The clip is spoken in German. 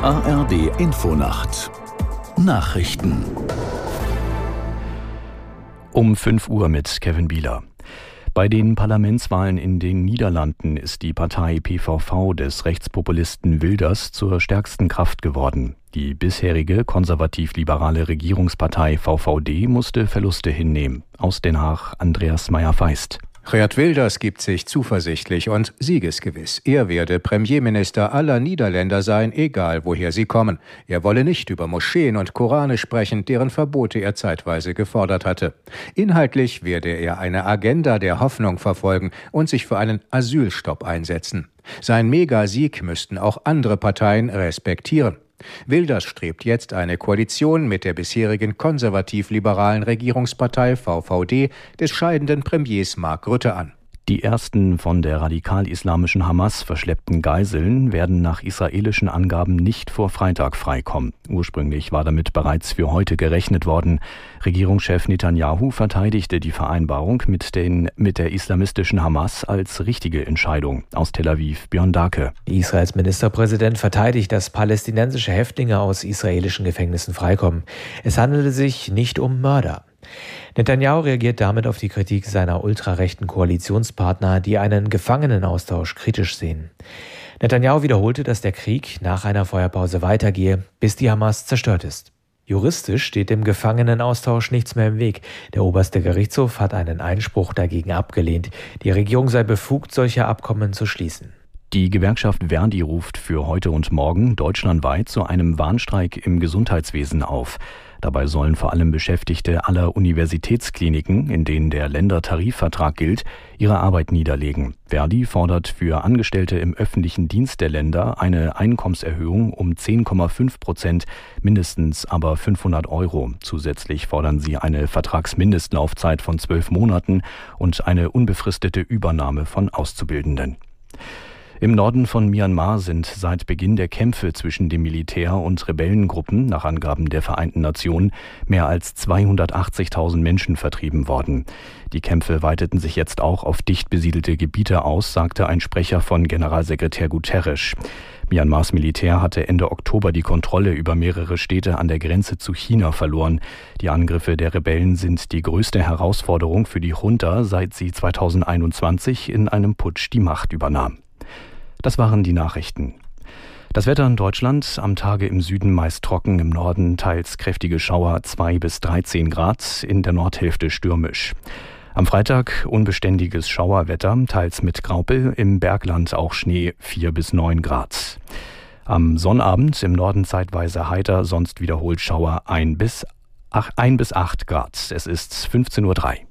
ARD Infonacht Nachrichten um 5 Uhr mit Kevin Bieler. Bei den Parlamentswahlen in den Niederlanden ist die Partei PVV des Rechtspopulisten Wilders zur stärksten Kraft geworden. Die bisherige konservativ-liberale Regierungspartei VVD musste Verluste hinnehmen. Aus Den Haag Andreas Meyer-Feist. Geert Wilders gibt sich zuversichtlich und siegesgewiss. Er werde Premierminister aller Niederländer sein, egal woher sie kommen. Er wolle nicht über Moscheen und Korane sprechen, deren Verbote er zeitweise gefordert hatte. Inhaltlich werde er eine Agenda der Hoffnung verfolgen und sich für einen Asylstopp einsetzen. Sein Megasieg müssten auch andere Parteien respektieren. Wilders strebt jetzt eine Koalition mit der bisherigen konservativ-liberalen Regierungspartei VVD des scheidenden Premiers Mark Rutte an. Die ersten von der radikal-islamischen Hamas verschleppten Geiseln werden nach israelischen Angaben nicht vor Freitag freikommen. Ursprünglich war damit bereits für heute gerechnet worden. Regierungschef Netanyahu verteidigte die Vereinbarung mit, den, mit der islamistischen Hamas als richtige Entscheidung. Aus Tel Aviv Björn Dake. Israels Ministerpräsident verteidigt, dass palästinensische Häftlinge aus israelischen Gefängnissen freikommen. Es handelte sich nicht um Mörder. Netanyahu reagiert damit auf die Kritik seiner ultrarechten Koalitionspartner, die einen Gefangenenaustausch kritisch sehen. Netanyahu wiederholte, dass der Krieg nach einer Feuerpause weitergehe, bis die Hamas zerstört ist. Juristisch steht dem Gefangenenaustausch nichts mehr im Weg. Der oberste Gerichtshof hat einen Einspruch dagegen abgelehnt. Die Regierung sei befugt, solche Abkommen zu schließen. Die Gewerkschaft Verdi ruft für heute und morgen deutschlandweit zu einem Warnstreik im Gesundheitswesen auf. Dabei sollen vor allem Beschäftigte aller Universitätskliniken, in denen der Ländertarifvertrag gilt, ihre Arbeit niederlegen. Verdi fordert für Angestellte im öffentlichen Dienst der Länder eine Einkommenserhöhung um 10,5 Prozent, mindestens aber 500 Euro. Zusätzlich fordern sie eine Vertragsmindestlaufzeit von zwölf Monaten und eine unbefristete Übernahme von Auszubildenden. Im Norden von Myanmar sind seit Beginn der Kämpfe zwischen dem Militär und Rebellengruppen nach Angaben der Vereinten Nationen mehr als 280.000 Menschen vertrieben worden. Die Kämpfe weiteten sich jetzt auch auf dicht besiedelte Gebiete aus, sagte ein Sprecher von Generalsekretär Guterres. Myanmars Militär hatte Ende Oktober die Kontrolle über mehrere Städte an der Grenze zu China verloren. Die Angriffe der Rebellen sind die größte Herausforderung für die Junta, seit sie 2021 in einem Putsch die Macht übernahm. Das waren die Nachrichten. Das Wetter in Deutschland am Tage im Süden meist trocken, im Norden teils kräftige Schauer 2 bis 13 Grad, in der Nordhälfte stürmisch. Am Freitag unbeständiges Schauerwetter, teils mit Graupel, im Bergland auch Schnee 4 bis 9 Grad. Am Sonnabend im Norden zeitweise heiter, sonst wiederholt Schauer 1 bis 8, 1 bis 8 Grad. Es ist 15.03 Uhr.